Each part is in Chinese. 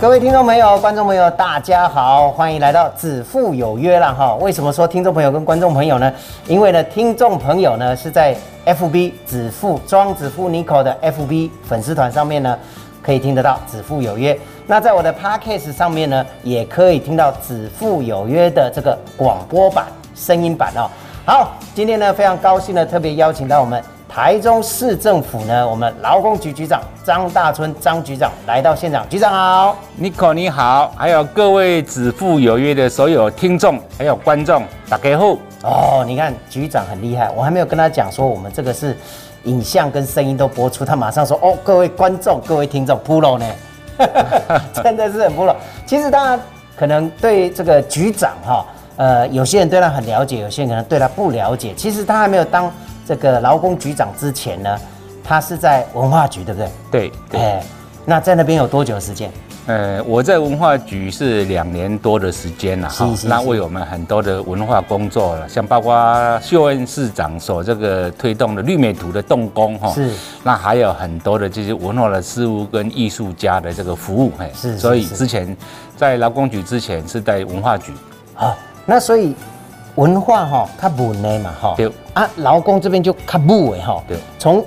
各位听众朋友、观众朋友，大家好，欢迎来到子父有约了哈。为什么说听众朋友跟观众朋友呢？因为呢，听众朋友呢是在 FB 子父庄子父 Nico 的 FB 粉丝团上面呢，可以听得到子父有约。那在我的 Podcast 上面呢，也可以听到子父有约的这个广播版、声音版哦。好，今天呢非常高兴的特别邀请到我们。台中市政府呢，我们劳工局局长张大春张局长来到现场，局长好，Nico 你好，还有各位子父有约的所有听众还有观众，打开后哦，你看局长很厉害，我还没有跟他讲说我们这个是影像跟声音都播出，他马上说哦，各位观众各位听众，pro 呢，真的是很 pro。其实大家可能对这个局长哈，呃，有些人对他很了解，有些人可能对他不了解，其实他还没有当。这个劳工局长之前呢，他是在文化局，对不对？对，哎，那在那边有多久的时间？呃，我在文化局是两年多的时间了哈，那为我们很多的文化工作了，像包括秀恩市长所这个推动的绿美图的动工哈，是，那还有很多的这些文化的事物跟艺术家的这个服务，嘿，是，所以之前在劳工局之前是在文化局，好，那所以。文化哈，它文的嘛哈，对。啊，劳工这边就较武的哈，对，从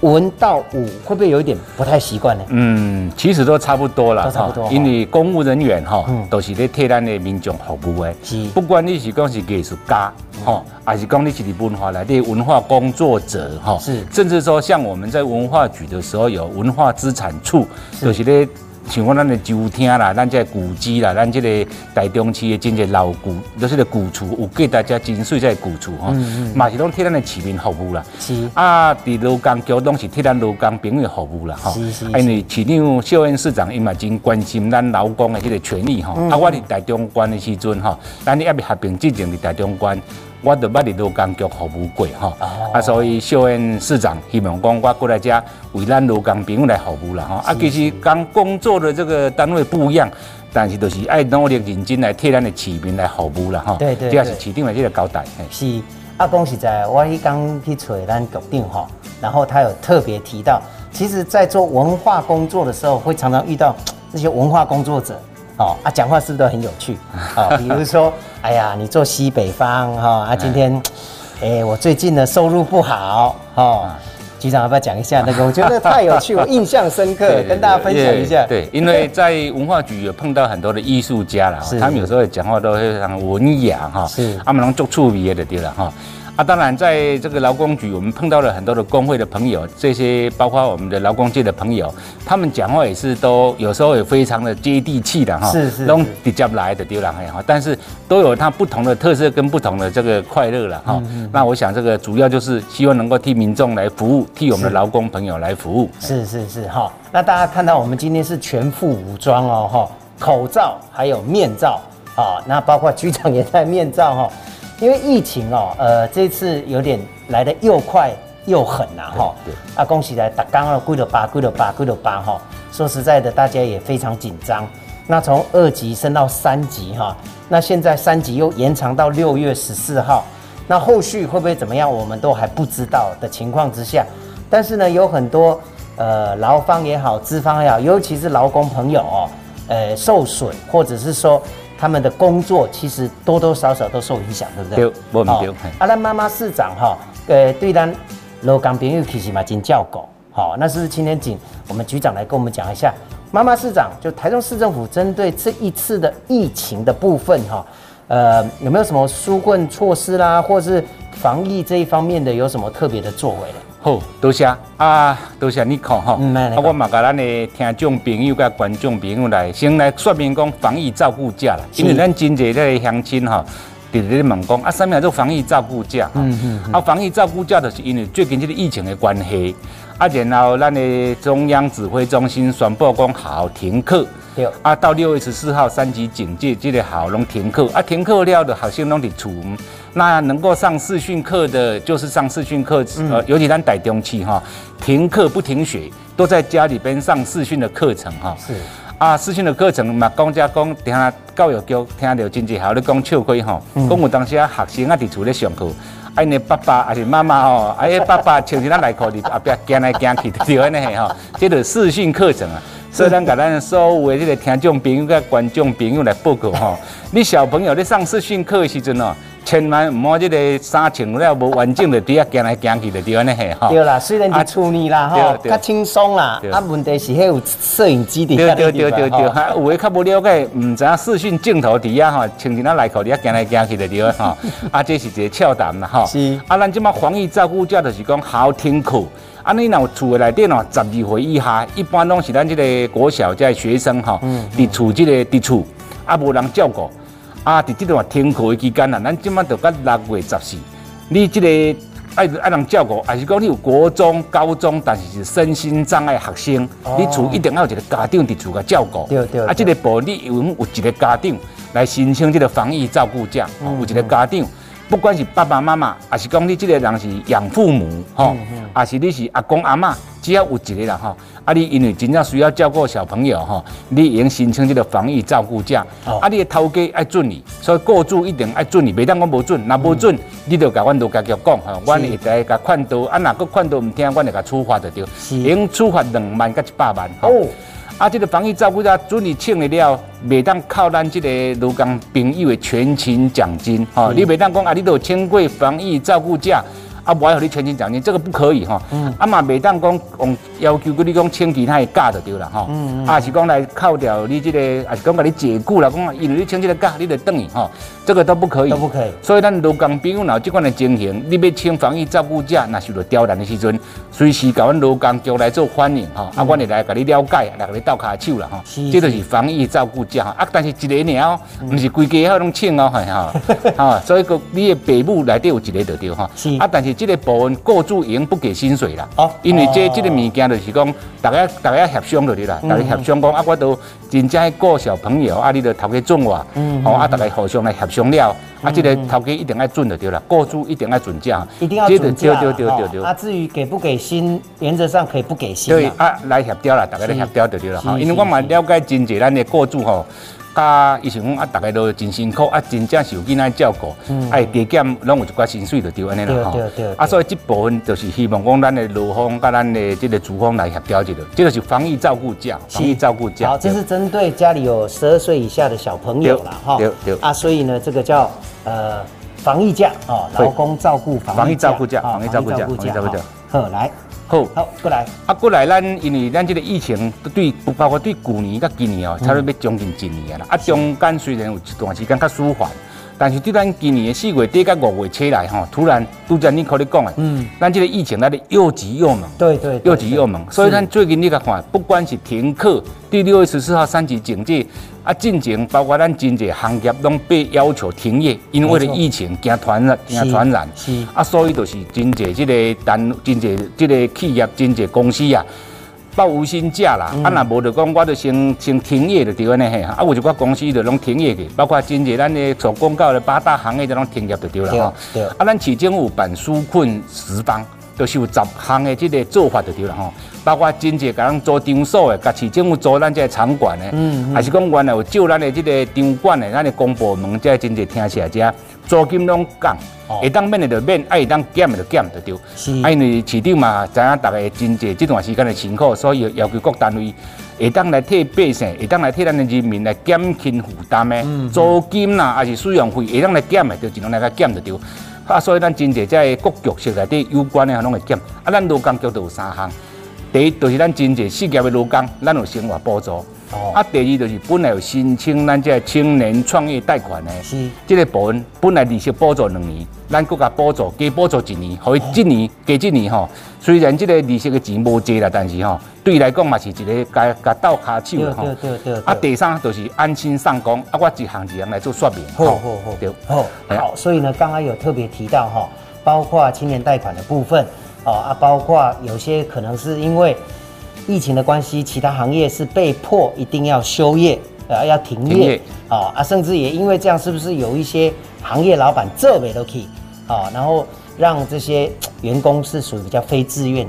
文到武会不会有一点不太习惯呢？嗯，其实都差不多了，都差不多，因为公务人员哈，都是在替咱的民众服务的，是，不管你是讲是艺术家哈，还是讲你是文化来的文化工作者哈，是，甚至说像我们在文化局的时候有文化资产处，都是咧。像讲咱的酒厅啦，咱这古迹啦，咱这个台中市的真侪老古，就是个古厝，有给大家真水在古厝吼，嘛是拢替咱的市民服务啦。是啊，伫劳工局拢是替咱劳工朋友服务啦吼。是是。因为市长秀恩市长伊嘛真关心咱劳工的迄个权益哈。啊，我伫台中关的时阵吼，咱你还未合并之前伫台中关。我都捌伫劳工局服务过哈，啊，所以秀恩市长希望讲我过来遮为咱劳工朋友来服务啦哈。啊，其实刚工作的这个单位不一样，但是都是爱努力认真来替咱的市民来服务啦哈。对对，这也是市长的这个交代。是，啊，讲实在，我一刚去找咱局长哈，然后他有特别提到，其实在做文化工作的时候，会常常遇到那些文化工作者。哦啊，讲话是不是都很有趣啊？比如说，哎呀，你做西北方哈啊，今天，哎，我最近的收入不好哈。局长要不要讲一下那个？我觉得太有趣，我印象深刻，跟大家分享一下。对，因为在文化局有碰到很多的艺术家了，他们有时候讲话都非常文雅哈，是，他们能做触别的对了哈。啊，当然，在这个劳工局，我们碰到了很多的工会的朋友，这些包括我们的劳工界的朋友，他们讲话也是都有时候也非常的接地气的哈，是是，都比较来的丢了哈，但是都有它不同的特色跟不同的这个快乐了哈。那我想这个主要就是希望能够替民众来服务，替我们的劳工朋友来服务。是是是哈，那大家看到我们今天是全副武装哦哈，口罩还有面罩啊，那包括局长也戴面罩哈。因为疫情哦，呃，这次有点来的又快又狠呐，哈。对。啊，恭喜来打刚了，归了八，归了八，归了八，哈。说实在的，大家也非常紧张。那从二级升到三级，哈。那现在三级又延长到六月十四号，那后续会不会怎么样，我们都还不知道的情况之下。但是呢，有很多呃劳方也好，资方也好，尤其是劳工朋友哦，呃受损，或者是说。他们的工作其实多多少少都受影响，对不对？对，我们对。阿兰妈妈市长哈，呃，对咱罗岗朋友其实嘛真叫狗，好，那是不是今天请我们局长来跟我们讲一下？妈妈市长就台中市政府针对这一次的疫情的部分哈，呃，有没有什么纾困措施啦，或是防疫这一方面的有什么特别的作为呢？好，多谢啊，多谢你看哈。嗯我嘛甲咱的听众朋友、甲观众朋友来先来说明讲防疫照顾假啦，因为咱真侪的乡亲哈。直直咧问讲啊，什么叫做防疫照顾假？嗯嗯。啊，防疫照顾假就是因为最近这个疫情的关系，啊，然后咱的中央指挥中心宣布讲好停课。对。啊，到六月十四号三级警戒，这个好拢停课。啊，停课了的学生拢伫厝。那能够上视讯课的，就是上视讯课，呃，尤其咱台中市哈，停课不停学，都在家里边上视讯的课程哈。是。啊，视讯的课程嘛，讲家讲，听教育局听到真济好咧讲笑亏吼，讲有当时啊学生啊伫厝咧上课，啊你爸爸还是妈妈哦，啊你爸爸穿起咱内裤你后壁行来行去，对安尼嘿吼，这个视讯课程啊，所以咱甲咱所有的这个听众朋友、甲观众朋友来报告吼，你小朋友在上视讯课的时阵哦。千万唔好，这个衫穿了无完整的，底下行来行去的，对安尼嘿吼。对啦，虽然伫厝里啦吼，较轻松啦，啊，问题是迄有摄影机伫对对对对对，哈，有诶较无了解，唔知影视讯镜头底下吼，穿伫咱内裤底下行来行去的，对啊吼。啊，这是一个俏谈啦吼。是。啊，咱即马防疫照顾者就是讲好听课。啊，你若厝内底哦，十二岁以下，一般拢是咱这个国小在学生吼，伫厝即个伫厝，啊，无人照顾。啊，伫这段停课的期间啊，咱即马就到六月十四，你这个爱爱人照顾，还是讲你有国中、高中，但是是身心障碍学生，你厝一定要有一个家长伫厝个照顾。对对。啊，这个部你有有一个家长来申请这个防疫照顾假，有一个家长，不管是爸爸妈妈，还是讲你这个人是养父母，吼，还是你是阿公阿妈，只要有一个人吼。啊，你因为真正需要照顾小朋友吼，你已经申请这个防疫照顾假，啊，你的头家爱准你，所以雇主一定爱准你，袂当讲无准，那无准，你就甲阮卢家局讲吼，阮会来甲劝导，啊，若个劝导唔听，阮会甲处罚就对，已经处罚两万甲一百万。哦，啊，这个防疫照顾价准你请了，袂当靠咱这个卢工朋友的全勤奖金，吼，你袂当讲啊，你都请过防疫照顾假。啊，我要你全勤奖金，这个不可以哈。嗯。啊嘛，每当讲用要求佮你讲请其他的假就对了哈。嗯嗯。啊是讲来扣掉你这个，啊是讲把你解雇了，讲因为你请这个假，你得等于哈，这个都不可以。都不可以。所以咱劳工朋友若这款的情形，你要请防疫照顾假，那受到刁难的时阵，随时搞阮劳工局来做欢迎哈。啊，我会来甲你了解，来甲你倒卡手了哈。是。这就是防疫照顾假啊，但是一个鸟，不是规家拢请哦，哈。哈。所以个你的父母内底有一个就对哈。是。啊，但是。这个部分雇主已经不给薪水了，哦，因为这这个物件就是讲，大家大家协商就对啦，大家协商讲啊，我都真正雇小朋友啊，你都头家准我，嗯，哦啊，大家互相来协商了，啊，这个头家一定要准就对啦，雇主一定要准价，一定要准价，对对对对啊，至于给不给薪，原则上可以不给薪，对啊，来协调啦，大家来协调就对了哈，因为我蛮了解真济咱的雇主吼。甲伊想讲啊，大家都真辛苦啊，真正是有囡仔照顾，哎，加减拢有一寡薪水就对安尼啦吼。啊，所以这部分就是希望讲咱的劳方甲咱的这个主方来协调一下，这个是防疫照顾假，防疫照顾假。好，这是针对家里有十二岁以下的小朋友啦，哈。对对。啊，所以呢，这个叫呃防疫假哦，劳工照顾防疫照顾假，防疫照顾假，防疫照顾假。好，来。好，好过来。啊，过来，咱因为咱这个疫情对，包括对去年甲今年哦，差不多要将近一年啦。啊，中间虽然有一段时间较舒缓，但是对咱今年的四月底甲五月初来吼，突然拄则你可你讲的，嗯，咱这个疫情那里又急又猛，对对，又急又猛，所以咱最近你甲看，不管是停课，第六月十四号三级警戒。啊，进前包括咱真济行业拢被要求停业，因为了疫情惊传染，惊传染。是。啊，所以就是真济这个单，真济这个企业，真济公司啊，报无薪假啦。啊，若无就讲，我就先先停业就对安尼嘿。啊，有一寡公司就拢停业去，包括今日咱的做广告的八大行业就拢停业就对了哈。对。啊，咱市政府办纾困十方，就是有十项的这个做法就对了吼。包括真济甲咱租场所的，甲市政府租咱这个场馆的，还是讲原来有借咱的这个场馆的，咱的公部门这真济听起来这租金拢降，会当免的就免，爱当减的就减就对。是，因为市长嘛，知影大家真济这段时间的情况，所以要求各单位会当来替百姓，会当来替咱的人民来减轻负担的租金呐，还是使用费，会当来减的就尽量来个减就对。啊，所以咱真济在各局势内底有关的拢会减，啊，咱劳工局都有三项。第一，就是咱真济事业的劳工，咱有生活补助；哦啊，第二就是本来有申请咱这青年创业贷款的，是这个部分本来利息补助两年，咱搁甲补助加补助一年，互伊一年加一年吼。虽然这个利息的钱无济啦，但是吼对伊来讲嘛是一个加加倒卡手对啦吼。对对对。啊，第三就是安心上工，啊，我一行一项来做说明。好好好，对，哦，哎呀好，所以呢，刚刚有特别提到哈，包括青年贷款的部分，哦啊，包括有些可能是因为疫情的关系，其他行业是被迫一定要休业，呃，要停业停业，哦啊，甚至也因为这样，是不是有一些行业老板这边都可以，啊，然后让这些员工是属于比较非自愿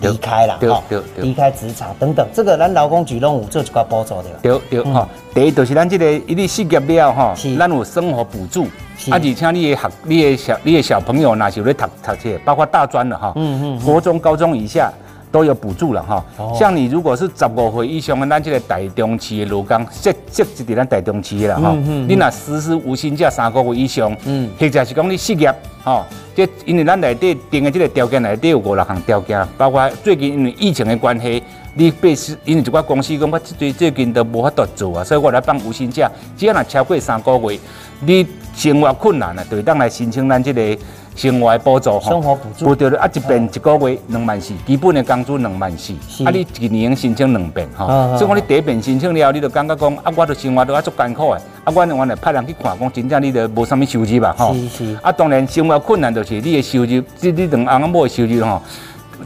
离开了，对哈离开职场等等，这个咱劳工局拢有做一个补助的，对对吼，第一就是咱这个一你失业了吼是，咱有生活补助，啊，而且你的学你的小你的小朋友若是有咧读读册，包括大专了哈，嗯嗯。国中、高中以下。都有补助了哈，哦。像你如果是十五岁以上的，咱这个台中市的劳工，设设置伫咱台中市的啦哈。嗯嗯，你若实施无薪假三个月以上，嗯。或者是讲你失业，吼，这因为咱内底定的这个条件内底有五六项条件，包括最近因为疫情的关系，你被是因为一寡公司讲我最最近都无法度做啊，所以我来放无薪假，只要若超过三个月，你生活困难啊，就会当来申请咱这个生活补助吼生活补助。补助啊一遍一个月两万四，基本的工资两万四，啊你一年申请两遍吼啊啊，所以讲你第一遍申请了，你就感觉讲啊，我的生活都啊足艰苦的，啊，我原来派人去看讲，真正你都无啥物收入吧吼是是，啊，当然生活困难就是你的收入，即你两翁仔某的收入吼。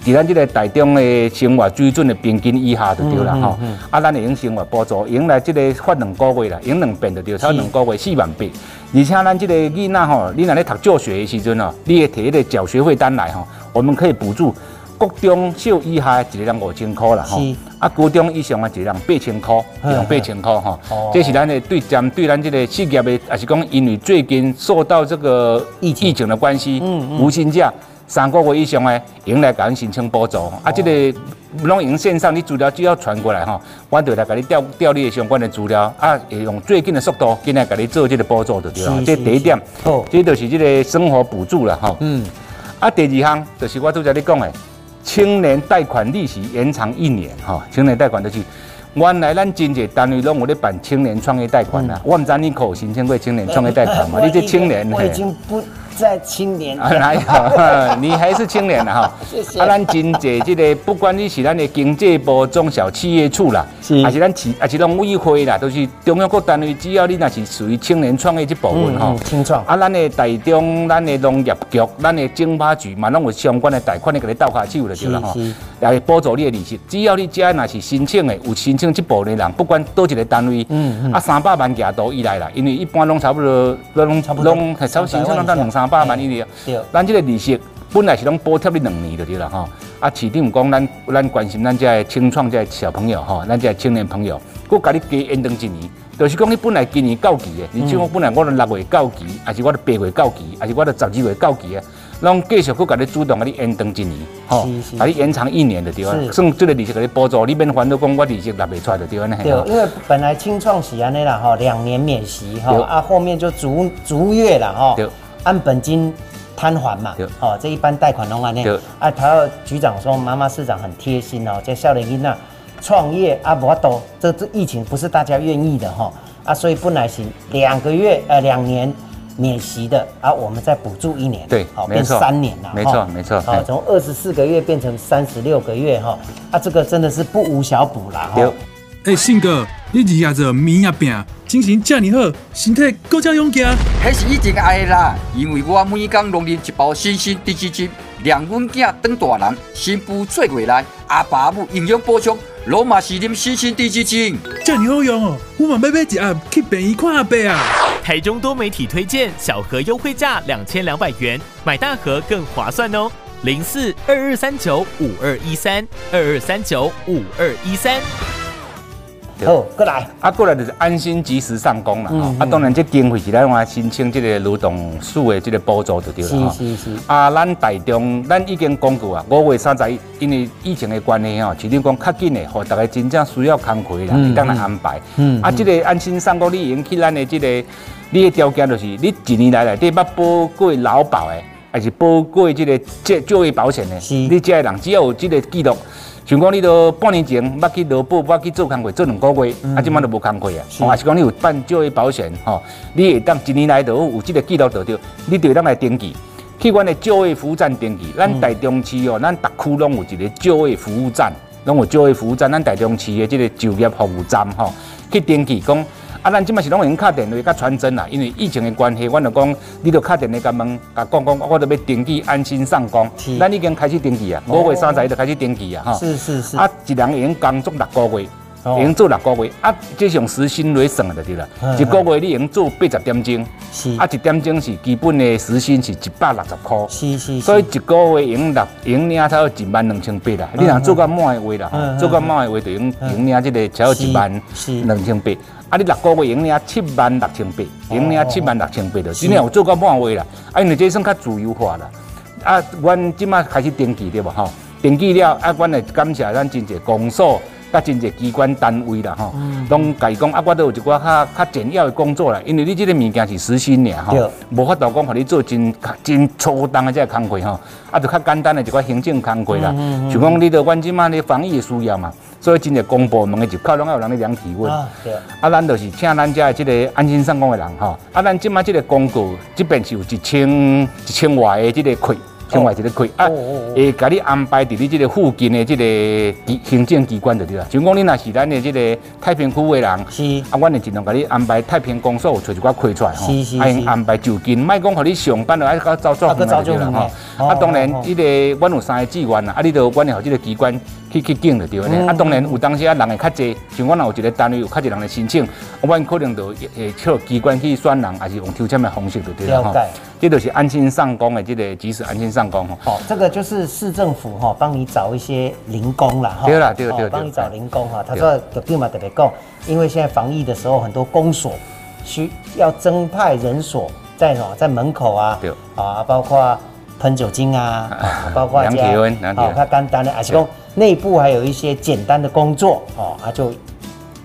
伫咱即个台中的生活水准的平均以下就对啦吼，啊，咱会用生活补助，用来即个发两个月啦，用两遍就对，差两个月四万八。而且咱即个囡仔吼，你若咧读教学的时阵吼，你会摕迄个缴学费单来吼，我们可以补助国中小以下的一个人五千块啦吼，啊，高中以上的一个人八千块，一人八千块吼哦。这是咱的对针对咱这个事业的，也是讲因为最近受到这个疫情疫情的关系，嗯嗯无薪假。三个月以上的，用来甲咱申请补助，啊，这个拢用线上，你资料只要传过来吼，我就来甲你调调你的相关的资料，啊，会用最近的速度，进来甲你做这个补助就对了是。这第一点是好，这就是这个生活补助了吼。嗯，啊，第二项就是我拄才你讲的，青年贷款利息延长一年吼，青年贷款就是。原来咱真侪单位拢有咧办青年创业贷款啦，我毋知你可有申请过青年创业贷款嘛？你这青年我已经不在青年。啊，哪有？你还是青年了哈。谢谢。啊，咱真济这个，不管你是咱的经济部中小企业处啦，是。还是咱企，还是农委会啦，都是中央各单位，只要你若是属于青年创业这部分吼。嗯嗯，青创。啊，咱的台中、咱的农业局、咱的经发局嘛，拢有相关的贷款的给你倒下手就对了吼。是。补助你的利息。只要你家若是申请的，有申请这部分的人，不管多一个单位，嗯嗯。啊，三百万额度以内啦，因为一般拢差不多，拢差不多。拢差不多申请拢到两三百万以内。对，咱这个利息本来是拢补贴你两年就对了吼。啊，市长讲咱咱关心咱这的青创这的小朋友吼，咱这的青年朋友，佮甲你加延长一年，就是讲你本来今年到期的，你像我本来我都六月到期，还是我都八月到期，还是我都十二月到期的，拢继续佮甲你主动甲你延长一年，吼。甲你延长一年就对啊。算这个利息甲你补助，你免烦恼讲我利息拿袂出来就对安尼。对，因为本来青创是安尼啦哈，两年免息哈，啊后面就逐逐月啦哈对，按本金摊还嘛对，哦，这一般贷款拢安尼对。啊，台二局长说，妈妈市长很贴心哦，这少年囡仔创业啊，不多，这这疫情不是大家愿意的哈，啊，所以不来是两个月呃两年。免息的啊，我们再补助一年，对好变三年了，没错哈没错好，从二十四个月变成三十六个月哈，啊，这个真的是不无小补啦哈。对。哎，信哥，你日夜做面也拼，精神这么好，身体更加勇健。迄是以前爱的啦，因为我每天拢啉一包新鲜低脂精，让阮囝当大人，新妇做过来，阿爸母营养补充，罗嘛是啉新鲜低脂精。这么好用哦，我嘛要买一盒去便宜看阿伯啊。台中多媒体推荐小盒优惠价两千两百元，买大盒更划算哦。零四二二三九五二一三二二三九五二一三。对好，过来。啊，过来就是安心及时上工啦吼。嗯啊，当然这经费是咱话申请这个劳动署的这个补助就对了吼。是是是啊，咱台中咱已经讲过啊，五月三十一，因为疫情的关系吼，市长讲较紧的，互大家真正需要工课的人，嗯会当来安排。嗯啊，这个安心上工，你已经去咱的这个，你的条件就是你一年来内底捌保过劳保的，还是保过这个这就业保险的，是你这个人只要有这个记录。像讲你都半年前捌去劳保，捌去做工课做两个月，啊，即摆都无工课啊，哦，还是讲你有办就业保险吼，你会当一年来都有有即个记录就对，你就会当来登记，去阮的就业服务站登记。咱台中市哦，咱逐区拢有一个就业服务站，拢有就业服务站，咱台中市的即个就业服务站吼，去登记讲。啊，咱即摆是拢用敲电话甲传真啦，因为疫情的关系，阮就讲，你就敲电话甲问，甲讲讲，我着要登记安心上工，咱已经开始登记啊，五月三十日就开始登记啊，哈。是是是。啊，一人已经工作六个月，已经做六个月，啊，即用时薪来算就对啦，一个月你已经做八十点钟，是。啊，一点钟是基本的时薪是一百六十块，是是。所以一个月已经六，已经领差不多一万两千八啦。你若做到满的话啦，做到满的话就已经已经领即个差不多一万两千八。啊！你六个月用领七万六千八，用领七万六千八的，今年有做到满位啦。啊，因为这算较自由化啦。啊，阮即马开始登记对无吼？登记了，啊，阮会感谢咱真济公所，甲真侪机关单位啦吼，拢甲伊讲啊，我都有一寡较较简要的工作啦。因为你即个物件是实心尔吼，无法度讲互你做真真粗重的这个工课吼，啊，就较简单的一寡行政工课啦。就讲你着阮即马咧防疫的需要嘛。所以真侪公部门的入口拢要有人咧量体温，啊，咱就是请咱家的这个安心上工的人吼，啊，咱即马这个公告这边是有一千一千外的这个亏。另外一个可以啊，会甲你安排伫你即个附近的即个行政机关就对啦。像讲你若是咱的即个太平区的人，是啊，阮会尽量甲你安排太平公所找一寡开出来吼，啊，安排就近，莫讲互你上班就爱搞走走就对啦吼。啊，当然，这个阮有三个志愿啦，啊，你都阮互这个机关去去警就对啦。啊，当然有当时啊人会较济，像阮若有一个单位有较济人来申请，阮可能就会找机关去选人，还是用抽签的方式就对啦吼。这就是安心上工的这个及时安心上工哦。这个就是市政府哈帮你找一些零工了哈。对了，对对帮你找零工哈。他说有病嘛特别讲，因为现在防疫的时候，很多公所需要增派人所在什么在门口啊，啊，包括喷酒精啊，包括量体温，好，他简单的，而且讲内部还有一些简单的工作哦，他就。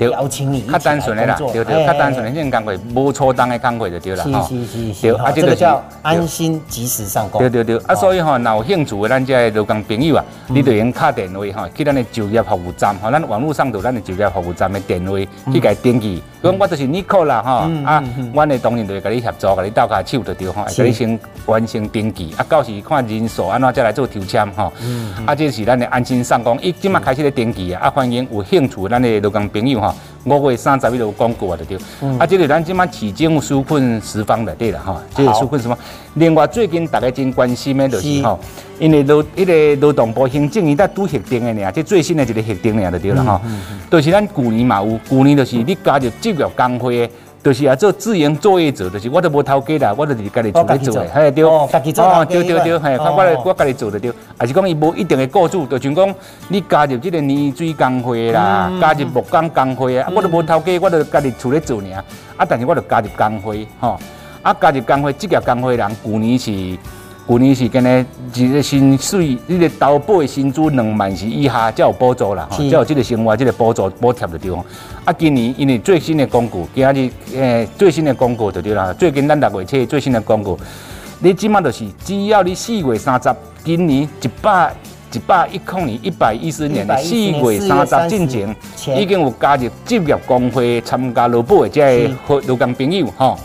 邀请你，较单纯的啦，对对，较单纯的这种工课，无错当的工课就对啦哈。是是是，对，啊，这个叫安心及时上工。对对对，啊，所以吼，若有兴趣的咱这劳工朋友啊，你就用敲电话哈，去咱的就业服务站吼，咱网络上头咱的就业服务站的电话去甲登记。讲我就是你考啦吼，啊，阮的当然就会甲你协助，甲你斗下手就对吼，甲你先完成登记，啊，到时看人数安怎再来做抽签哈。啊，这是咱的安心上工，伊即马开始咧登记啊，啊，欢迎有兴趣咱的劳工朋友哈。五月三十一有广告啊，就对。啊，这个咱即马市政纾困十方的对了哈，这个纾困什么？另外最近大家真关心的就是吼，因为劳一个劳动部行政院在拄核定的尔，这最新的一个核定尔就对了哈。就是咱旧年嘛有，旧年就是你加入职业工会。就是啊，做自营作业者，就是我都无偷鸡啦，我就是家己做咧做。诶，嘿对，哦，对对对，嘿，我我我家己做着对，也是讲伊无一定的雇主，就像讲你加入即个泥水工会啦，加入木工工会啊，我都无偷鸡，我都家己厝咧做尔，啊，但是我就加入工会，吼，啊，加入工会，职业工会人，旧年是。去年是跟呢，一个薪水，你个投保的薪资两万是以下才有补助啦，才有这个生活这个补助补贴的地方。啊，今年因为最新的公告，今日诶最新的公告就对啦。最近咱六月七最新的公告，你即马就是只要你四月三十，今年一百一百一零年一百一十年的四月三十进前，已经有加入职业工会参加劳保的这个劳工朋友吼。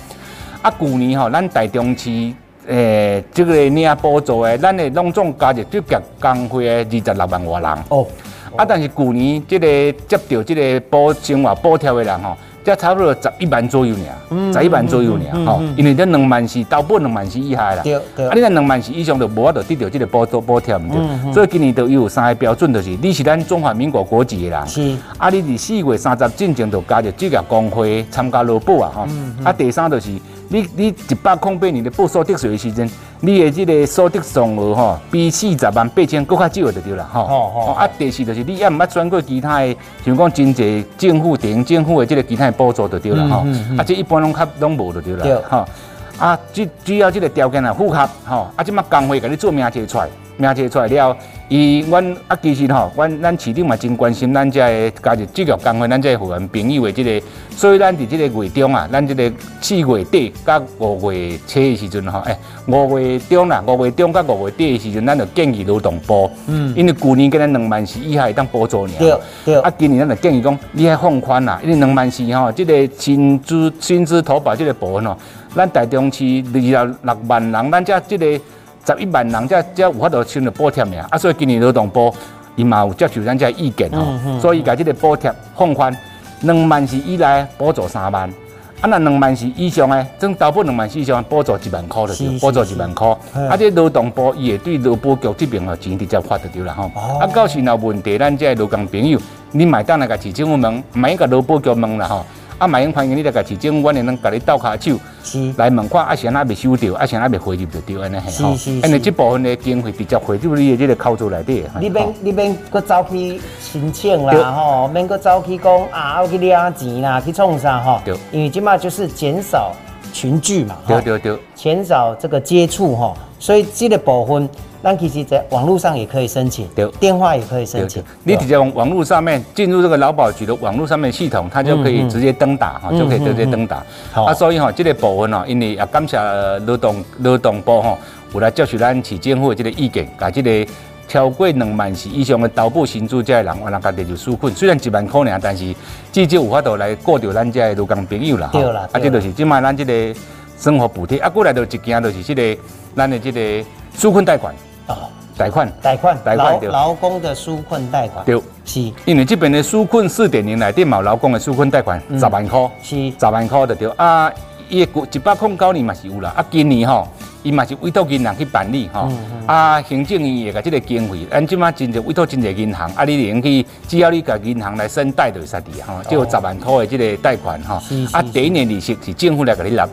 啊，旧年吼，咱台中市。诶，这个领补助诶，咱诶拢总加入职业工会诶二十六万外人。哦，啊，但是去年这个接到这个补生活补贴诶人吼，才差不多十一万左右尔，十一万左右尔吼。因为这两万是到本两万是以下啦。对对。啊，你那两万是以上就无法度得到这个补助补贴毋对。所以今年都有三个标准，就是你是咱中华民国国籍诶人。是。啊，你伫四月三十进前就加入职业工会参加劳保啊吼。啊，第三就是。你你一百空八年的报所得税的时阵，你的这个所得总额吼，比四十万八千更较少就对了吼。哦哦。啊，第四就是你也毋捌转过其他的，像讲真济政府、地方政府的这个其他的补助就对了吼。嗯嗯。啊，这一般拢较拢无就对了。对。吼。啊，只只要这个条件啊符合吼，啊，即马工会给你做名册出来，名册出来了，伊，阮啊，其实吼，阮咱市长嘛真关心咱遮的加入职业工会，咱遮会员朋友的即个，所以咱伫即个月中啊，咱即个四月底甲五月初的时阵吼，诶，五月中啦，五月中甲五月底的时阵，咱就建议劳动部，嗯，因为旧年跟咱两万四以下会当补助尔，对对，啊，今年咱就建议讲，你爱放宽啦，因为两万四吼，即个薪资薪资投保即个部分吼，咱台中市二十六万人，咱遮即个。十一万人才才有法度收到补贴尔，啊，所以今年劳动部伊嘛有接受咱这意见吼，所以甲这个补贴放宽，两万是以内补助三万，啊，那两万是以上诶，总投保两万以上补助一万块就对，补助一万块，啊，这劳动部伊会对劳保局这边吼钱直接发就对了吼，啊，到时若问题，咱这劳工朋友，你买单来甲市政府问，买甲劳保局问啦吼。啊，卖用欢迎你来个市政，我哋能甲你倒下手，来问看啊，先还未收到，啊，先还未回入就对安尼系吼。因为这部分的经费直接汇入你的这个口座内底。你免你免搁走去申请啦吼，免搁走去讲啊，要去领钱啦，去创啥吼？对。因为即码就是减少群聚嘛，对对对，减少这个接触哈，所以这个部分。那其实，在网络上也可以申请，对，电话也可以申请。你直接从网络上面进入这个劳保局的网络上面系统，它就可以直接登打哈，就可以直接登打。啊，所以哈，这个部分哦，因为也感谢劳动劳动部哈，有来接受咱市政府的这个意见，把这个超过两万是以上的投保薪资这人，我人家己就纾困。虽然一万块尔，但是至少有法度来过掉咱这劳工朋友啦。对啦，啊，这就是即卖咱这个生活补贴，啊，过来就一件就是这个咱的这个纾困贷款。哦，贷款，贷款，贷款，劳工的纾困贷款，对，是，因为这边的纾困四点零来电嘛，劳工的纾困贷款十万块，是，十万块就对，啊，伊个一百空九年嘛是有啦，啊，今年吼，伊嘛是委托银行去办理吼，啊，行政院也个即个经费，咱即马真侪委托真侪银行，啊，你用去，只要你甲银行来申贷就会使的吼，就有十万块的即个贷款吼，啊，第一年利息是政府来给你纳。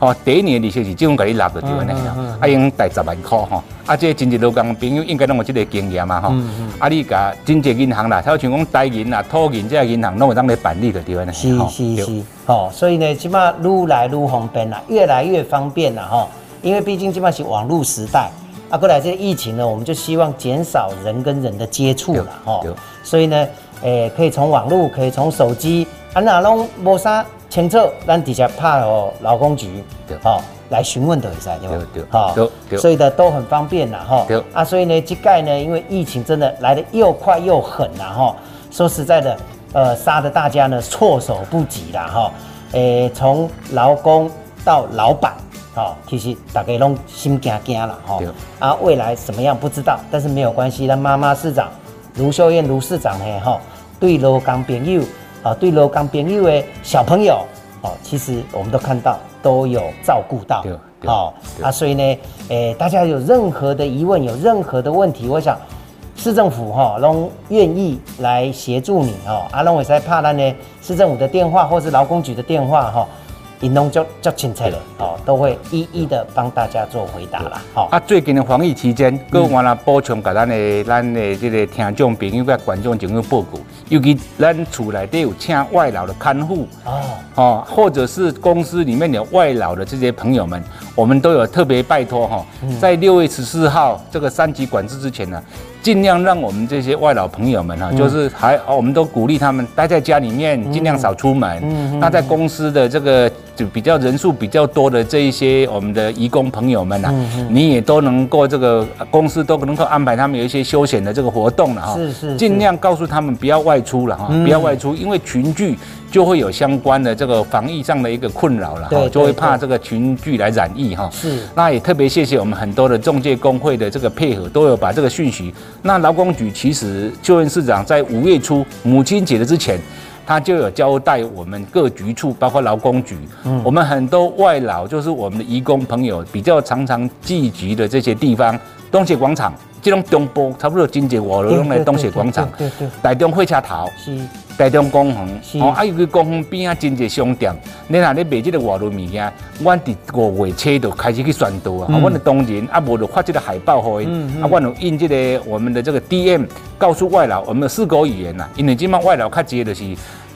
哦，第一年利息是政府给你拿的对安尼啊，啊用贷十万块吼，啊这真济劳工朋友应该拢有这个经验嘛吼，啊你甲真济银行啦，他像讲贷银啦、土银这银行拢会当来办理的对安尼是是是，哦，所以呢，起码愈来愈方便啦，越来越方便啦吼，因为毕竟起码是网络时代，啊过来这疫情呢，我们就希望减少人跟人的接触了吼，所以呢，诶可以从网络，可以从手机，啊那拢无啥。清楚，咱底下拍哦劳工局，好来询问的会使对吧？对好，所以呢都很方便啦哈。啊，所以呢，这盖呢，因为疫情真的来的又快又狠啦哈。说实在的，呃，杀的大家呢措手不及啦哈。诶，从劳工到老板，哦，其实大家拢心惊惊了哈。啊，未来什么样不知道，但是没有关系。那妈妈市长卢秀燕卢市长嘿，哈，对劳工朋友。啊，对了，刚朋友的小朋友，哦，其实我们都看到都有照顾到，好啊，所以呢，诶，大家有任何的疑问，有任何的问题，我想市政府哈都愿意来协助你哦。阿龙伟在怕咱呢，市政府的电话或是劳工局的电话哈。银龙就就清楚了，哦，都会一一的帮大家做回答啦。好，啊，最近的防疫期间，各我来补充给咱的咱的这个听众朋友、跟观众朋友报告，尤其咱厝内底有请外劳的看护，哦，哦，或者是公司里面有外劳的这些朋友们，我们都有特别拜托哈，在六月十四号这个三级管制之前呢。尽量让我们这些外老朋友们哈，就是还我们都鼓励他们待在家里面，尽量少出门。那在公司的这个就比较人数比较多的这一些我们的义工朋友们呐，你也都能够这个公司都能够安排他们有一些休闲的这个活动了哈。是是，尽量告诉他们不要外出了哈，不要外出，因为群聚。就会有相关的这个防疫上的一个困扰了哈，就会怕这个群聚来染疫哈。是，那也特别谢谢我们很多的中介工会的这个配合，都有把这个讯息。那劳工局其实就任市长在五月初母亲节的之前，他就有交代我们各局处，包括劳工局，嗯，我们很多外劳就是我们的义工朋友比较常常聚集的这些地方，东协广场。这种中波差不多真济外路拢来东协广场，对对，台中火车头，是台中公园，哦，啊，有个公园边啊，真济商店。你若咧卖这个外路物件，阮伫五月初就开始去宣导啊，阮的当然啊，无就发这个海报互伊，啊，阮有印这个我们的这个 DM，告诉外劳我们的四国语言呐，因为即马外劳较济就是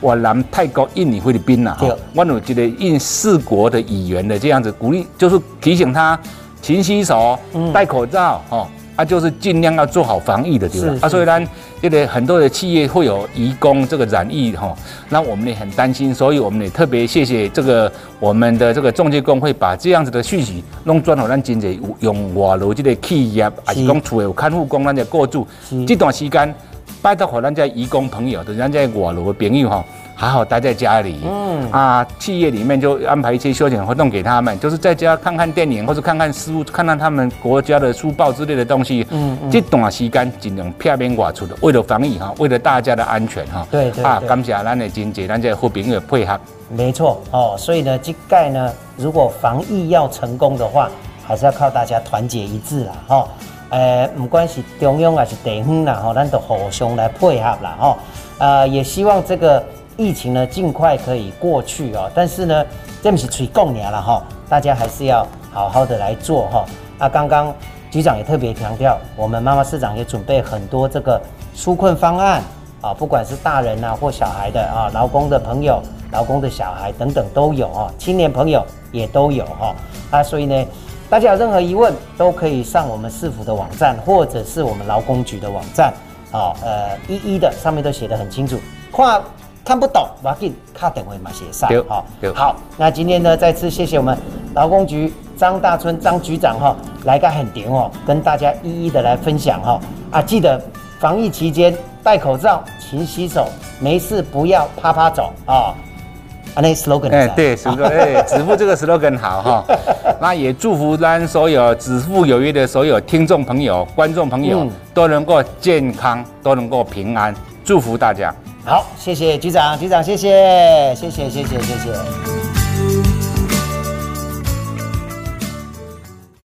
越南、泰国、印尼、菲律宾呐，哈，阮有这个印四国的语言的这样子鼓励，就是提醒他勤洗手、戴口罩，哈。啊，就是尽量要做好防疫的，对吧是？啊，所以呢，这个很多的企业会有移工这个染疫哈，那我们也很担心，所以我们也特别谢谢这个我们的这个中介工会把这样子的讯息弄转好，让真侪有用外劳这个企业，还是讲厝有看护工，咱在过住这段时间，拜托和咱这义工朋友，就是咱这外劳的朋友哈。好好待在家里，嗯啊，企业里面就安排一些休闲活动给他们，就是在家看看电影或者看看书，看看他们国家的书报之类的东西。嗯嗯，这段时间尽量避免外出的，为了防疫哈，为了大家的安全哈。啊，对对啊感谢咱的经济，咱这好朋友的配合。没错哦，所以呢，这盖呢，如果防疫要成功的话，还是要靠大家团结一致啦，哈、呃，不管是中央还是地方啦，吼、咱都互相来配合啦，吼、呃，也希望这个疫情呢尽快可以过去哦。但是呢，这不是吹共年了哈，大家还是要好好的来做哈、啊，刚刚局长也特别强调，我们妈妈市长也准备很多这个纾困方案啊，不管是大人啊或小孩的啊，劳工的朋友、劳工的小孩等等都有哈、青年朋友也都有哈、啊，所以呢，大家有任何疑问都可以上我们市府的网站，或者是我们劳工局的网站啊，呃，一一的上面都写得很清楚，看看不懂，马给卡等会嘛写上对哈对。好，那今天呢，再次谢谢我们劳工局张大春张局长哈、来个很点哦，跟大家一一的来分享哈、啊，记得防疫期间戴口罩、勤洗手，没事不要啪啪走啊。啊，那 slogan 哎、对，是个 哎，子父这个 slogan 好哈。那也祝福咱所有子父有约的所有听众朋友、观众朋友、嗯都能够健康，都能够平安，祝福大家。好，谢谢局长，局长谢谢，谢谢，谢谢，谢谢。